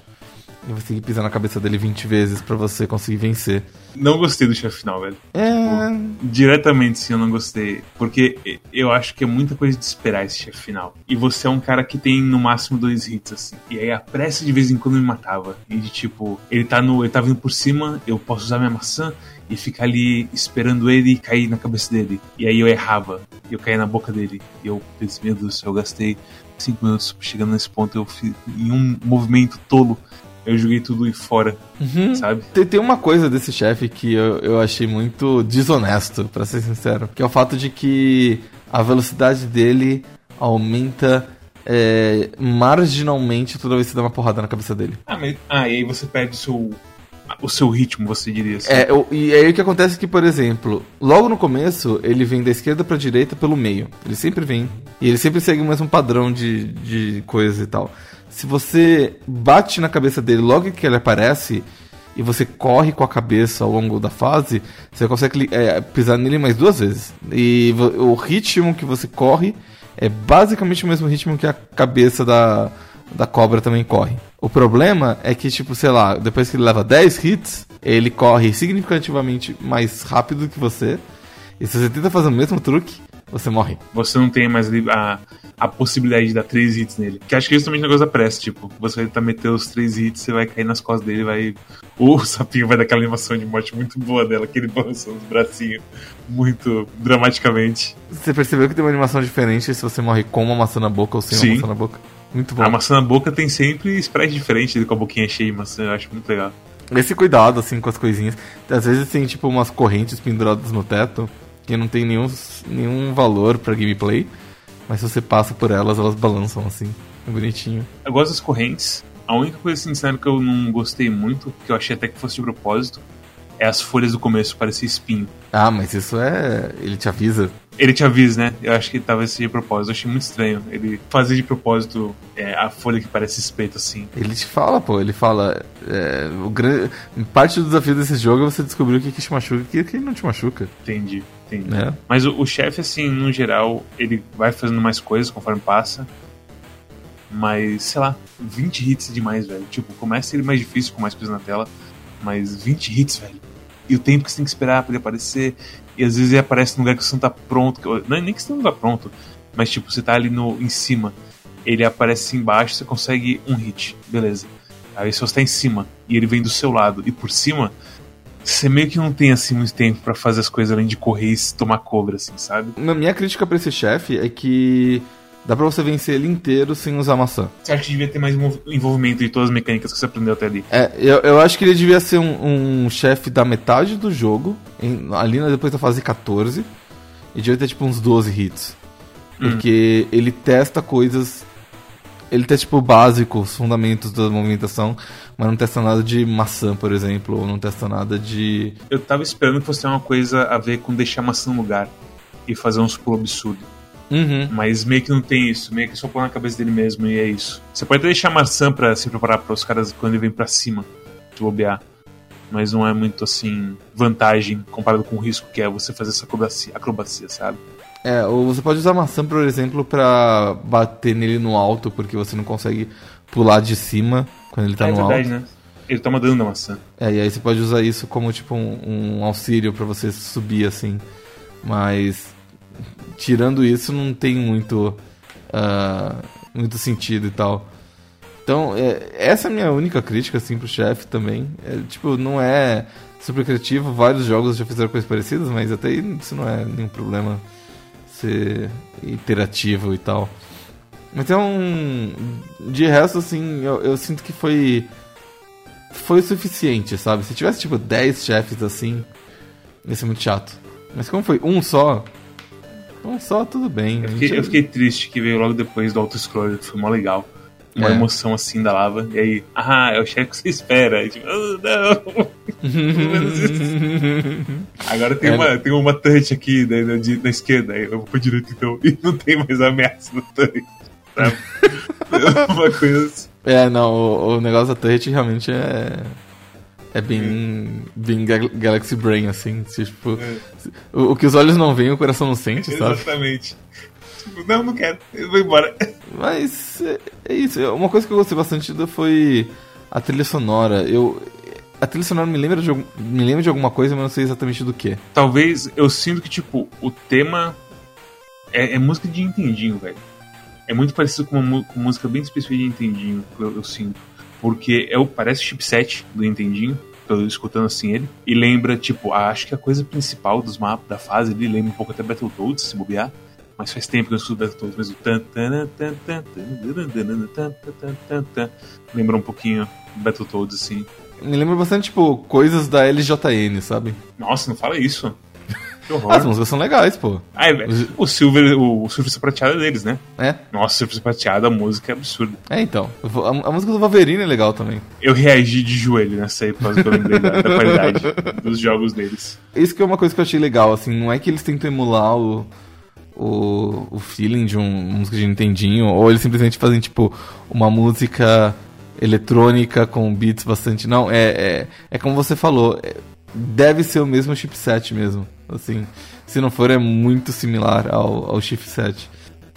E você tem que pisar na cabeça dele 20 vezes para você conseguir vencer. Não gostei do chefe final, velho. É. Tipo, diretamente sim, eu não gostei. Porque eu acho que é muita coisa de esperar esse chefe final. E você é um cara que tem no máximo dois hits, assim. E aí a pressa de vez em quando me matava. E de tipo, ele tá no. Ele tá vindo por cima, eu posso usar minha maçã e ficar ali esperando ele cair na cabeça dele. E aí eu errava. E eu caía na boca dele. E eu pensei, meu Deus do céu, eu gastei cinco minutos chegando nesse ponto. Eu fiz em um movimento tolo eu joguei tudo e fora, uhum. sabe? Tem, tem, uma coisa desse chefe que eu, eu achei muito desonesto, para ser sincero, que é o fato de que a velocidade dele aumenta é, marginalmente toda vez que você dá uma porrada na cabeça dele. Ah, mas, ah e aí você perde o seu, o seu ritmo, você diria assim. É, e aí o que acontece é que, por exemplo, logo no começo, ele vem da esquerda pra direita pelo meio. Ele sempre vem. E ele sempre segue o mesmo padrão de, de coisa e tal se você bate na cabeça dele logo que ele aparece e você corre com a cabeça ao longo da fase, você consegue é, pisar nele mais duas vezes. E o ritmo que você corre é basicamente o mesmo ritmo que a cabeça da, da cobra também corre. O problema é que, tipo, sei lá, depois que ele leva 10 hits, ele corre significativamente mais rápido que você. E se você tenta fazer o mesmo truque, você morre. Você não tem mais a, a possibilidade de dar três hits nele. Que acho que é justamente o negócio da pressa, tipo, você vai metendo os três hits, você vai cair nas costas dele, vai. O sapinho vai dar aquela animação de morte muito boa dela, aquele balançando os bracinhos muito dramaticamente. Você percebeu que tem uma animação diferente se você morre com uma maçã na boca ou sem Sim. uma maçã na boca? Muito bom. A maçã na boca tem sempre sprite diferente com a boquinha cheia de maçã, eu acho muito legal. Esse cuidado, assim, com as coisinhas. Às vezes tem, tipo, umas correntes penduradas no teto que não tem nenhum, nenhum valor pra gameplay. Mas se você passa por elas, elas balançam, assim. É bonitinho. Eu gosto das correntes. A única coisa, assim, sincero, que eu não gostei muito, que eu achei até que fosse de propósito, é as folhas do começo, parecia espinho. Ah, mas isso é... Ele te avisa. Ele te avisa, né? Eu acho que talvez seja de propósito. Eu achei muito estranho. Ele fazer de propósito é, a folha que parece espeto, assim. Ele te fala, pô. Ele fala... É, o gran... Parte do desafio desse jogo é você descobrir o que, que te machuca e o que, que não te machuca. Entendi, entendi. Né? Mas o, o chefe, assim, no geral, ele vai fazendo mais coisas conforme passa. Mas, sei lá, 20 hits é demais, velho. Tipo, começa ele mais difícil com mais coisas na tela. Mas 20 hits, velho. E o tempo que você tem que esperar pra ele aparecer. E às vezes ele aparece num lugar que você não tá pronto. Não é nem que você não tá pronto. Mas, tipo, você tá ali no, em cima. Ele aparece embaixo, você consegue um hit. Beleza. Aí se você tá em cima e ele vem do seu lado e por cima, você meio que não tem assim muito tempo pra fazer as coisas além de correr e tomar cobra, assim, sabe? Na minha crítica pra esse chefe é que... Dá pra você vencer ele inteiro sem usar maçã. Você acha que devia ter mais envol- envolvimento de todas as mecânicas que você aprendeu até ali? É, eu, eu acho que ele devia ser um, um chefe da metade do jogo, em- ali na- depois da fase 14, e devia ter tipo uns 12 hits. Porque ele testa coisas. Ele testa tipo básicos, fundamentos da movimentação, mas não testa nada de maçã, por exemplo, ou não testa nada de. Eu tava esperando que fosse ter uma coisa a ver com deixar a maçã no lugar e fazer uns pulos absurdos. Uhum. Mas meio que não tem isso, meio que só põe na cabeça dele mesmo e é isso. Você pode até deixar a maçã pra se preparar para os caras quando ele vem pra cima, de bobear. Mas não é muito assim, vantagem comparado com o risco que é você fazer essa acrobacia, acrobacia sabe? É, ou você pode usar maçã, por exemplo, pra bater nele no alto, porque você não consegue pular de cima quando ele tá é no verdade, alto. né? Ele toma dano da maçã. É, e aí você pode usar isso como tipo um, um auxílio pra você subir assim. Mas tirando isso não tem muito ah, muito sentido e tal. Então, é, essa é a minha única crítica assim pro chefe também. É, tipo, não é super criativo, vários jogos já fizeram coisas parecidas, mas até isso não é nenhum problema ser interativo e tal. Então, de resto, assim, eu, eu sinto que foi foi o suficiente, sabe? Se tivesse tipo 10 chefes assim, ia ser muito chato. Mas como foi um só, um só, tudo bem. Eu fiquei, gente- eu fiquei triste que veio logo depois do auto-scroller, que foi mó legal. Uma É. emoção assim da lava. E aí, ah, é o chefe que você espera. E, tipo, "Ah, não. Agora tem, É. uma, tem uma touch aqui né, na, na, esquerda. Aí eu vou pra direita então. E não tem mais ameaça no touch. Sabe? uma coisa assim. É, não, o, o negócio da turret realmente é. É bem. bem Ga- Galaxy Brain, assim. tipo, É. o, o que os olhos não veem, o coração não sente, sabe? Exatamente. Tipo, não, não quero. Eu vou embora. Mas é, é isso. Uma coisa que eu gostei bastante foi a trilha sonora. Eu. A trilha sonora me lembra de, me lembra de alguma coisa, mas não sei exatamente do que. Talvez eu sinto que, tipo, o tema é, é música de Nintendinho, velho. É muito parecido com uma com música bem específica de Nintendinho, que eu, eu sinto. Porque é o, parece o chipset do Nintendinho, tô escutando assim ele, e lembra, tipo, ah, acho que a coisa principal dos mapas da fase ali, lembra um pouco até Battletoads, se bobear. Mas faz tempo que eu escuto Battletoads, mas o lembra um pouquinho Battletoads, assim. Me lembra bastante, tipo, coisas da LJN, sabe? Nossa, não fala isso. Ah, as músicas são legais, pô. Ah, o Silver, o, o Surfista Prateado é deles, né? É, Nossa, Surfista Prateado, a música é absurda. é então. A, a música do Wolverine é legal também. Eu reagi de joelho nessa aí, por causa que eu lembrei da, da qualidade dos jogos deles. Isso que é uma coisa que eu achei legal, assim, não é que eles tentam emular o, o, o feeling de um, uma música de Nintendinho, ou eles simplesmente fazem, tipo, uma música eletrônica com beats bastante. Não, é, é, é como você falou, é- deve ser o mesmo chipset mesmo. Assim, se não for, é muito similar ao, ao chipset.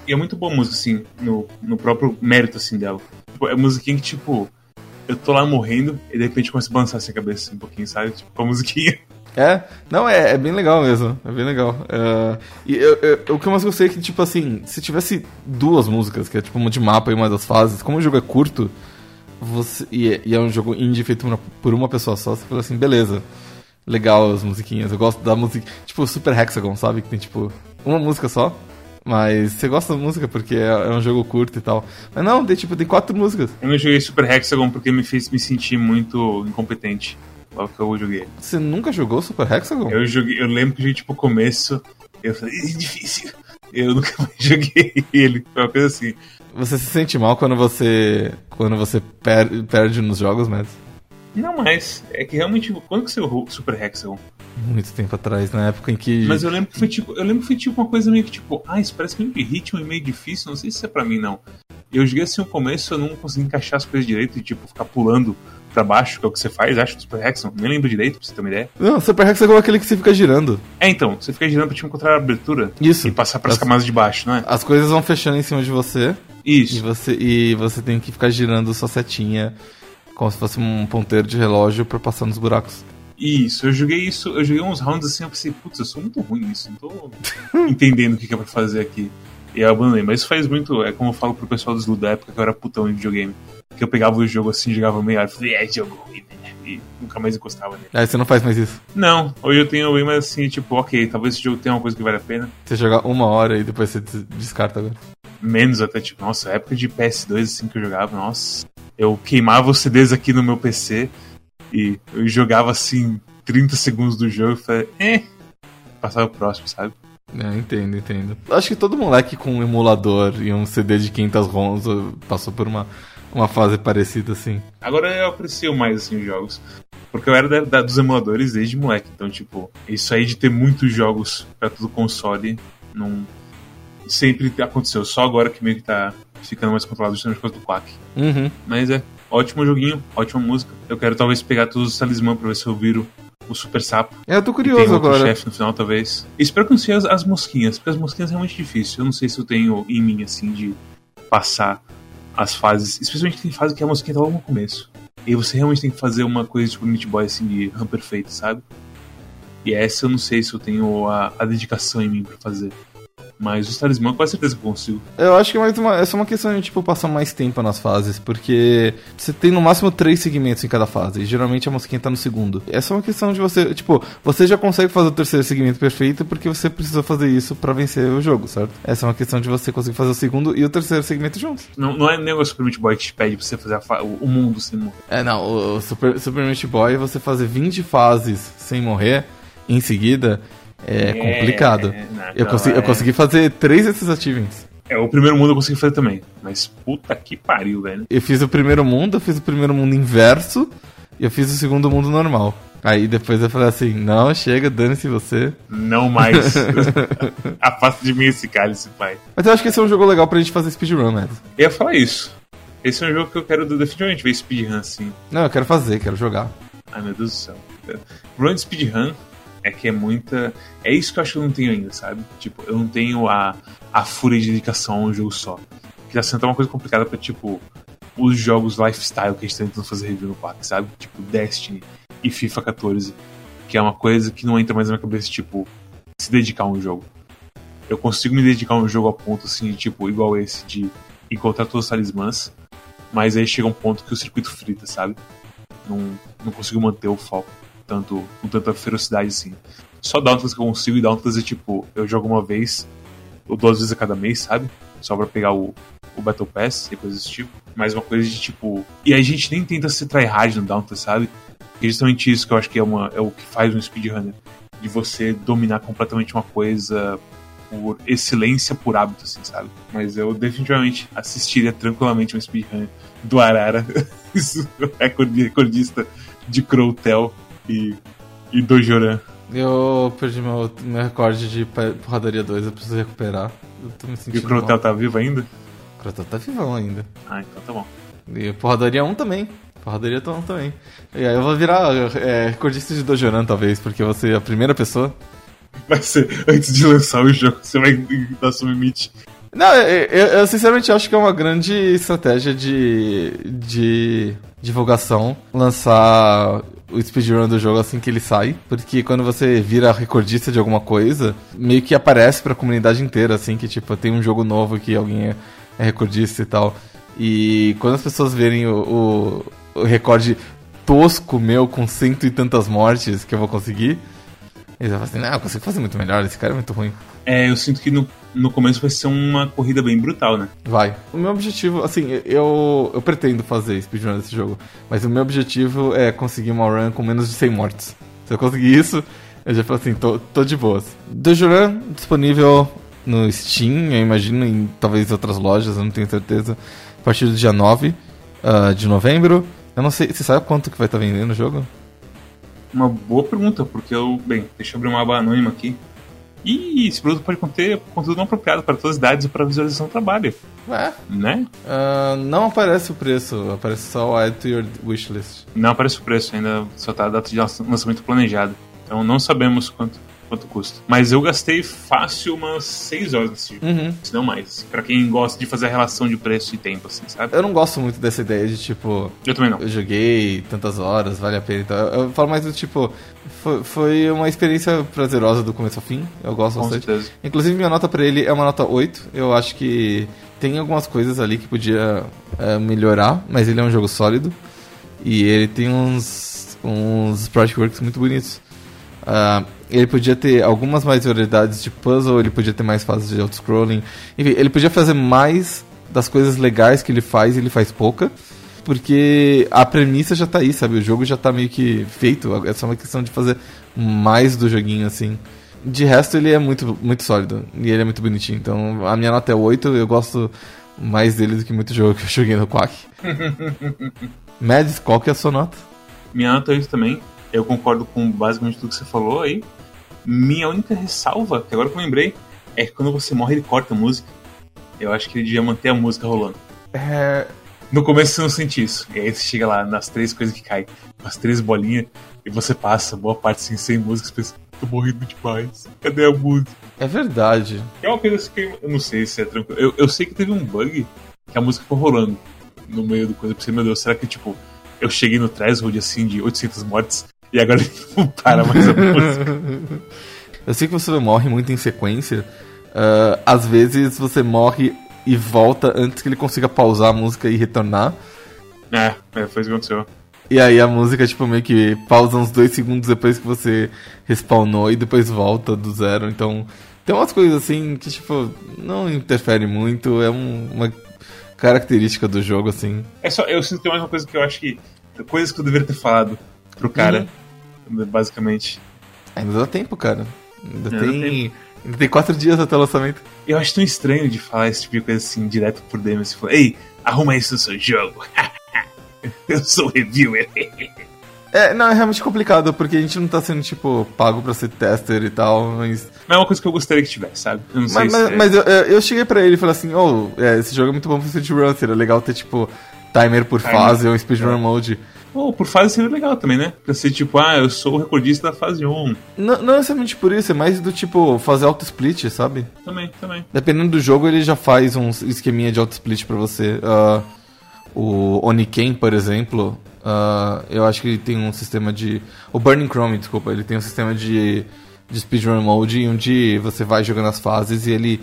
E é muito boa a música, assim, no, no próprio mérito, assim, dela. Tipo, é musiquinha que, tipo, eu tô lá morrendo e de repente começa a balançar assim a cabeça um pouquinho, sabe? Tipo, com a musiquinha. É, não, é, é bem legal mesmo. É bem legal. É, e eu, eu, o que eu mais gostei é que, tipo assim, se tivesse duas músicas, que é tipo uma de mapa e uma das fases, como o jogo é curto, você, e, é, e é um jogo indie feito por uma pessoa só, você fala assim, beleza. Legal as musiquinhas. Eu gosto da música. Tipo, Super Hexagon, sabe? Que tem tipo uma música só. Mas você gosta da música porque é, é, um jogo curto e tal. Mas não, tem tipo, tem quatro músicas. Eu não joguei Super Hexagon porque me fez me sentir muito incompetente. Logo que eu joguei. Você nunca jogou Super Hexagon? Eu joguei, eu lembro que eu tipo começo, eu falei, é difícil. Eu nunca mais joguei ele. Foi uma coisa assim. Você se sente mal quando você. quando você per, perde nos jogos, mas. Não mais. É que realmente. Quando que você errou Super Hexagon? Muito tempo atrás, na época em que. Mas eu lembro que foi tipo. Eu lembro que foi tipo uma coisa meio que tipo, ah, isso parece meio de ritmo e meio difícil, não sei se é pra mim não. Eu joguei assim no começo, eu não consegui encaixar as coisas direito e tipo, ficar pulando pra baixo, que é o que você faz, acho, do Super Hexagon. Nem lembro direito, pra você ter uma ideia. Não, Super Hexagon é aquele que você fica girando. É, então, você fica girando pra te encontrar a abertura. Isso. E passar pras as, camadas de baixo, não é? As coisas vão fechando em cima de você. Isso. E você, e você tem que ficar girando sua setinha como se fosse um ponteiro de relógio pra passar nos buracos. Isso, eu joguei isso, eu joguei uns rounds assim, eu pensei, putz, eu sou muito ruim nisso, não tô entendendo o que, que é pra fazer aqui. E eu abandonei, mas isso faz muito, é como eu falo pro pessoal dos da época que eu era putão em videogame. Que eu pegava o jogo assim, jogava meio hora, falei, é jogo ruim, né? E nunca mais encostava nele. Aí você não faz mais isso? Não, hoje eu tenho bem mais assim, tipo, ok, talvez esse jogo tenha uma coisa que vale a pena. Você jogar uma hora e depois você descarta agora. Menos até, tipo, nossa, época de PS2 assim que eu jogava, nossa. Eu queimava os CDs aqui no meu PC e eu jogava assim 30 segundos do jogo e falei, eh, passava o próximo, sabe? É, entendo, entendo. Acho que todo moleque com um emulador e um CD de 500 ROMs passou por uma, uma fase parecida assim. Agora eu aprecio mais assim os jogos. Porque eu era da, da, dos emuladores desde moleque. Então, tipo, isso aí de ter muitos jogos para todo console não sempre aconteceu. Só agora que meio que tá ficando mais controlado justamente por causa do Quack. Uhum. Mas é, ótimo joguinho, ótima música. Eu quero talvez pegar todos os talismãs pra ver se eu viro o Super Sapo. É, eu tô curioso tem agora. chefe no final, talvez. Espero que não seja as, as, mosquinhas, porque as mosquinhas é realmente difícil. Eu não sei se eu tenho em mim, assim, de passar as fases. Especialmente tem fase que a mosquinha tá logo no começo. E você realmente tem que fazer uma coisa tipo Meat Boy, assim, de run perfeito, sabe? E essa eu não sei se eu tenho a, a dedicação em mim para fazer. Mas os talismãs com certeza consigo. Eu acho que é, mais uma, é só uma questão de tipo, passar mais tempo nas fases, porque você tem no máximo três segmentos em cada fase, e geralmente a mosquinha tá no segundo. É só uma questão de você, tipo, você já consegue fazer o terceiro segmento perfeito porque você precisa fazer isso para vencer o jogo, certo? Essa é uma questão de você conseguir fazer o segundo e o terceiro segmento juntos. Não, não é negócio Super Meat Boy que te pede pra você fazer o, o, mundo sem morrer. É, não, o, o Super, Super Meat Boy você fazer 20 fases sem morrer em seguida é, é complicado. Não, eu, consegui, é... eu consegui fazer três desses achievements. É, o primeiro mundo eu consegui fazer também. Mas puta que pariu, velho. Eu fiz o primeiro mundo, eu fiz o primeiro mundo inverso e eu fiz o segundo mundo normal. Aí depois eu falei assim, não, chega, dane-se você. Não mais. Afasta de mim esse cálice, pai. Mas eu acho que esse é um jogo legal pra gente fazer speedrun, né? Eu ia falar isso. Esse é um jogo que eu quero definitivamente ver speedrun assim. Não, eu quero fazer, quero jogar. Ai meu Deus do céu. Run speedrun é que é muita. É isso que eu acho que eu não tenho ainda, sabe? Tipo, eu não tenho a, a fúria de dedicação a um jogo só. Que tá sendo uma coisa complicada pra, tipo, os jogos lifestyle que a gente tá tentando fazer review no parque, sabe? Tipo, Destiny e FIFA 14. Que é uma coisa que não entra mais na minha cabeça, tipo, se dedicar a um jogo. Eu consigo me dedicar a um jogo a ponto, assim, de, tipo, igual esse, de encontrar todos os talismãs, mas aí chega um ponto que o circuito frita, sabe? Não, não consigo manter o foco tanto, com tanta ferocidade assim. Só Dauntless que eu consigo, e Dauntless é tipo, eu jogo uma vez, ou duas vezes a cada mês, sabe? Só pra pegar o, o Battle Pass e coisas desse tipo. Mas uma coisa de tipo. E a gente nem tenta se tryhard no Dauntless, sabe? E justamente isso que eu acho que é, uma, é o que faz um speedrunner. De você dominar completamente uma coisa por excelência, por hábito, assim, sabe? Mas eu definitivamente assistiria tranquilamente um speedrun do Arara. Recordista de Crowtel e, e Dojoran. Eu perdi meu, meu recorde de porradaria 2, eu preciso recuperar. Eu tô me sentindo e o Crotel tá vivo ainda? O Crotel tá vivão ainda. Ah, então tá bom. E porradaria 1 também. Porradaria 1 também. E aí eu vou virar é, recordista de Dojoran, talvez, porque eu vou ser a primeira pessoa. Vai ser, antes de lançar o jogo, você vai dar seu limite. Não, eu, eu, sinceramente acho que é uma grande estratégia de, de divulgação lançar o speedrun do jogo assim que ele sai, porque quando você vira recordista de alguma coisa, meio que aparece pra comunidade inteira, assim, que tipo, tem um jogo novo que alguém é, é recordista e tal. E quando as pessoas verem o, o, o recorde tosco meu com cento e tantas mortes que eu vou conseguir, eles vão assim, não, eu consigo fazer muito melhor, esse cara é muito ruim. É, eu sinto que no, no começo vai ser uma corrida bem brutal, né? Vai. O meu objetivo, assim, eu, eu pretendo fazer speedrun desse jogo, mas o meu objetivo é conseguir uma run com menos de 100 mortes. Se eu conseguir isso, eu já falo assim, tô, tô de boas. Dojuran disponível no Steam, eu imagino, em talvez outras lojas, eu não tenho certeza, a partir do dia 9 uh, ah, de novembro. Eu não sei, você sabe quanto que vai estar tá vendendo o jogo? Uma boa pergunta, porque eu. Bem, deixa eu abrir uma aba anônima aqui. E esse produto pode conter conteúdo não apropriado para todas as idades ou para visualização do trabalho. É. Né? Uh, não aparece o preço, aparece só o add to your wishlist. Não aparece o preço, ainda só tá a data de lançamento planejado. Então não sabemos quanto quanto custa. Mas eu gastei fácil umas 6 horas nesse jogo. Uhum. Se não mais. Pra quem gosta de fazer a relação de preço e tempo, assim, sabe? Eu não gosto muito dessa ideia de tipo. Eu também não. Eu joguei tantas horas, vale a pena. Então, eu, falo mais do tipo. Foi, foi, uma experiência prazerosa do começo ao fim. Eu gosto Com bastante. Certeza. Inclusive, minha nota pra ele é uma nota 8. Eu acho que tem algumas coisas ali que podia é, melhorar, mas ele é um jogo sólido. E ele tem uns, uns project works muito bonitos. Uh, ele podia ter algumas mais variedades de puzzle, ele podia ter mais fases de auto-scrolling. Enfim, ele podia fazer mais das coisas legais que ele faz, ele faz pouca. Porque a premissa já tá aí, sabe? O jogo já tá meio que feito. É só uma questão de fazer mais do joguinho, assim. De resto, ele é muito, muito sólido. E ele é muito bonitinho. Então, a minha nota é 8. Eu gosto mais dele do que muito jogo que eu joguei no Quack. Mads, qual que é a sua nota? Minha nota é 8 também. Eu concordo com basicamente tudo que você falou aí. Minha única ressalva, que agora que eu lembrei, é que quando você morre ele corta a música. Eu acho que ele devia manter a música rolando. É... No começo você não sente isso. E aí você chega lá nas três coisas que caem, as três bolinhas, e você passa boa parte assim, sem música, você pensa, tô morrendo demais. Cadê a música? É verdade. É uma coisa assim que eu não sei se é tranquilo. Eu, eu sei que teve um bug que a música ficou rolando no meio do coisa. Eu pensei, meu Deus, será que tipo, eu cheguei no threshold assim de 800 mortes e agora ele não para mais a música. Eu sei que você morre muito em sequência. Uh, às vezes você morre e volta antes que ele consiga pausar a música e retornar. É, é foi isso que aconteceu. E aí a música, tipo, meio que pausa uns dois segundos depois que você respawnou e depois volta do zero. Então, tem umas coisas assim que, tipo, não interfere muito. É um, uma característica do jogo, assim. É só, eu sinto que é mais uma coisa que eu acho que. Coisas que eu deveria ter falado pro cara. Uhum basicamente. Ainda dá tempo, cara. Ainda, ainda tem. Ainda tem quatro dias até o lançamento. Eu acho tão estranho de falar esse tipo de coisa assim, direto por DM. Assim, falar, Ei, arruma isso no seu jogo. eu sou reviewer. É, não, é realmente complicado, porque a gente não tá sendo, tipo, pago pra ser tester e tal, mas... Mas é uma coisa que eu gostaria que tivesse, sabe? Eu não mas, sei mas, se... mas eu, eu cheguei pra ele e falei assim, oh, é, esse jogo é muito bom pra speedrun, seria legal ter, tipo, timer por timer. fase ou speedrun é. mode. Ou por fase seria legal também, né? Pra ser tipo, ah, eu sou o recordista da fase 1. Não, não necessariamente por isso, é mais do tipo fazer auto-split, sabe? Também, também. Dependendo do jogo, ele já faz um esqueminha de auto-split pra você. Uh, o Oniken, por exemplo, uh, eu acho que ele tem um sistema de. O Burning Chrome, desculpa, ele tem um sistema de, de speedrun mode onde você vai jogando as fases e ele,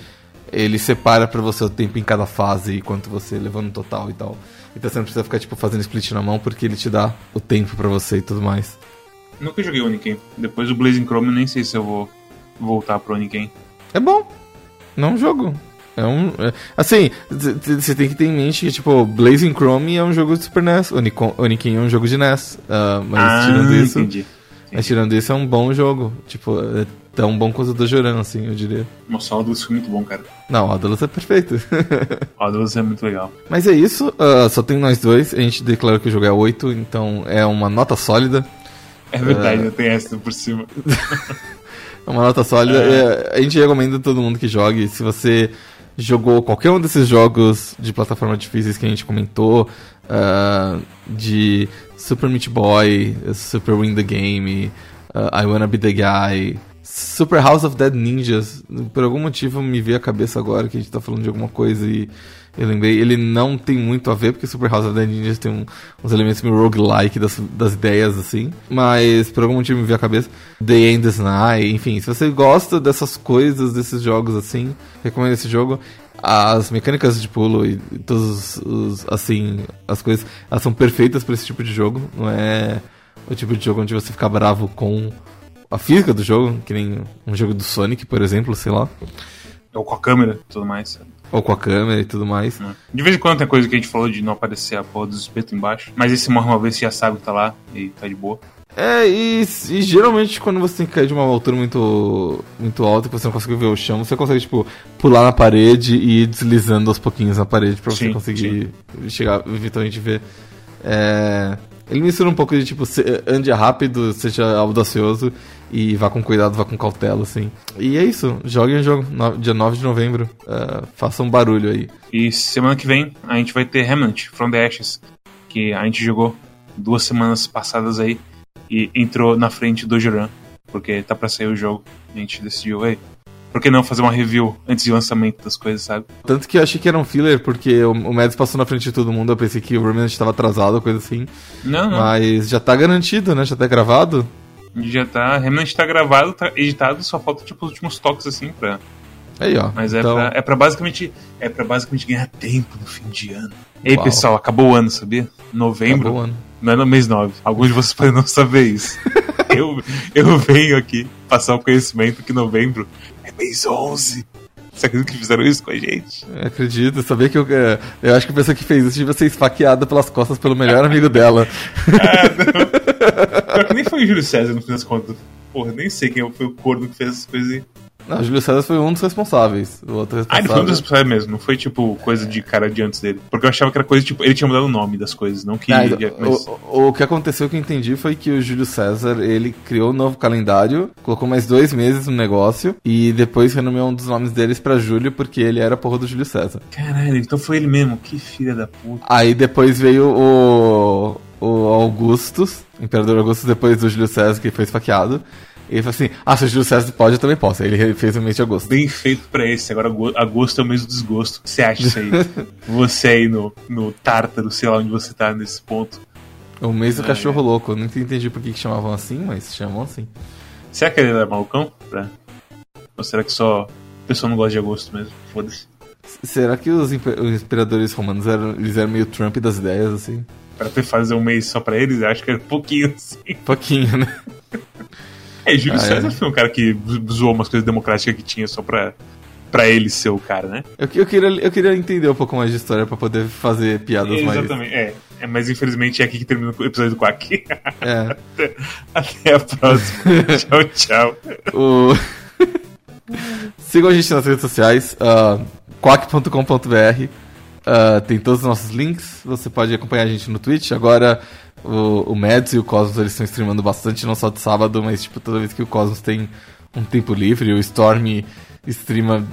ele separa pra você o tempo em cada fase e quanto você levou no total e tal. Então você não precisa ficar tipo fazendo split na mão porque ele te dá o tempo para você e tudo mais. Nunca joguei Oniken. Depois do Blazing Chrome, nem sei se eu vou voltar pro Oniken. É bom. Não é um jogo. É um. É, assim, você tem que ter em mente que, tipo, Blazing Chrome é um jogo de Super NES, Oniken é um jogo de NES. Uh, ah, mas ah, tirando isso. Entendi. Mas tirando isso, é um bom jogo. Tipo, é tão bom o do assim, eu diria. Nossa, o Adulus foi muito bom, cara. Não, o Adulus é perfeito. o Adulus é muito legal. Mas é isso, uh, só tem nós dois. A gente declarou que o jogo é 8, então é uma nota sólida. É verdade, uh... eu tenho essa por cima. é uma nota sólida. É. A gente recomenda todo mundo que jogue. Se você jogou qualquer um desses jogos de plataforma difíceis que a gente comentou, uh, de Super Meat Boy, Super Win the Game, uh, I Wanna Be the Guy, Super House of Dead Ninjas. Por algum motivo me veio a cabeça agora que a gente tá falando de alguma coisa e eu lembrei. Ele não tem muito a ver, porque Super House of Dead Ninjas tem um, uns elementos meio roguelike das, das ideias, assim. Mas por algum motivo me veio a cabeça. The Endless Night, enfim. Se você gosta dessas coisas, desses jogos assim, recomendo esse jogo as mecânicas de pulo e todos os, assim, as coisas, elas são perfeitas para esse tipo de jogo. Não é o tipo de jogo onde você fica bravo com a física do jogo, que nem um jogo do Sonic, por exemplo, sei lá. Ou com a câmera e tudo mais. Ou com a câmera e tudo mais. É. De vez em quando tem coisa que a gente falou de não aparecer a porra do espeto embaixo. Mas esse morre uma vez você já sabe que tá lá e tá de boa. É, e, e, geralmente quando você tem que cair de uma altura muito, muito alta, que você não consegue ver o chão, você consegue, tipo, pular na parede e ir deslizando aos pouquinhos na parede pra você sim, conseguir sim. chegar, eventualmente ver. É, ele mistura um pouco de, tipo, ande rápido, seja audacioso e vá com cuidado, vá com cautela, assim. E é isso, joguem o jogo, no, dia 9 de novembro, uh, façam um barulho aí. E semana que vem a gente vai ter Remnant, From the Ashes, que a gente jogou duas semanas passadas aí e entrou na frente do Juran, porque tá pra sair o jogo. A gente decidiu, ei, por que não fazer uma review antes do lançamento das coisas, sabe? Tanto que eu achei que era um filler, porque o, o Mads passou na frente de todo mundo, eu pensei que o Remnant estava atrasado, coisa assim. Não, não. Mas já tá garantido, né? Já tá gravado. Já tá. Remnant tá gravado, tá editado, só falta tipo os últimos toques assim pra. Aí, ó. Mas é, então... é, pra, é pra basicamente. É pra basicamente ganhar tempo no fim de ano. Ei, Uau. pessoal, acabou o ano, sabia? Novembro. Acabou o ano. Não é no mês 9. Alguns de vocês podem não saber isso. eu, eu venho aqui passar o conhecimento que novembro é mês 11. Você acredita que fizeram isso com a gente? Eu acredito, sabia que eu. É, eu acho que a pessoa que fez isso devia ser esfaqueada pelas costas pelo melhor amigo dela. ah, não. Pior que nem foi o Júlio César no fim das contas. Porra, nem sei quem foi o corno que fez essas coisas aí. Não, o Júlio César foi um dos responsáveis. O outro responsável... Ah, ele foi um dos responsáveis mesmo, não foi tipo coisa de cara de antes dele. Porque eu achava que era coisa tipo. Ele tinha mudado o nome das coisas, não que. Ah, mas... o, o, que aconteceu que eu entendi foi que o Júlio César ele criou um novo calendário, colocou mais dois meses no negócio e depois renomeou um dos nomes deles pra Júlio porque ele era porra do Júlio César. Caralho, então foi ele mesmo, que filha da puta. Aí depois veio o. O Augustus, Imperador Augustus, depois do Júlio César, que foi esfaqueado. Ele falou assim: Ah, se o Júlio César pode, eu também posso. Ele fez o mês de agosto. Bem feito pra esse. Agora, agosto é o mês do desgosto. O que você acha disso aí? você aí no, no Tártaro, sei lá onde você tá nesse ponto. O mês do é, cachorro é. louco. Eu não entendi por que, que chamavam assim, mas chamam assim. Será que ele era malucão? Pra... Ou será que só a pessoa não gosta de agosto mesmo? Foda-se. Será que os, os imperadores romanos eram, eles eram meio Trump das ideias, assim? Pra ter fazer um mês só pra eles, acho que era pouquinho, assim. Pouquinho, né? É, Júlio ah, César é. foi um cara que zoou umas coisas democráticas que tinha só pra, pra ele ser o cara, né? Eu, eu, queria, eu queria entender um pouco mais de história pra poder fazer piadas é, mais. Exatamente, é. é. Mas infelizmente é aqui que termina o episódio do Quack. É. até, até a próxima. tchau, tchau. O... Sigam a gente nas redes sociais, uh, quack.com.br. Uh, tem todos os nossos links. Você pode acompanhar a gente no Twitch. Agora o, o Mads e o Cosmos eles estão streamando bastante, não só de sábado, mas tipo, toda vez que o Cosmos tem um tempo livre, o Storm streama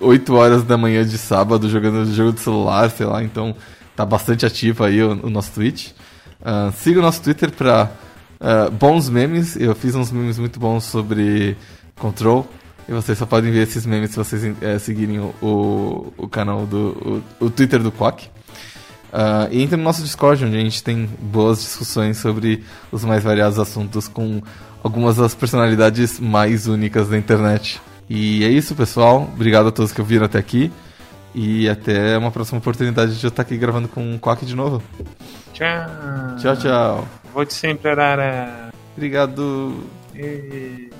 8 horas da manhã de sábado jogando jogo de celular, sei lá, então tá bastante ativo aí o, o nosso Twitch. Uh, siga o nosso Twitter pra uh, bons memes, eu fiz uns memes muito bons sobre Control. E vocês só podem ver esses memes se vocês é, seguirem o, o, o, canal do. O, o Twitter do Quack. Uh, e entre no nosso Discord, onde a gente tem boas discussões sobre os mais variados assuntos com algumas das personalidades mais únicas da internet. E é isso, pessoal. Obrigado a todos que ouviram até aqui. E até uma próxima oportunidade de eu estar aqui gravando com o Quack de novo. Tchau. Tchau, tchau. Volte sempre, Arara. Obrigado. E...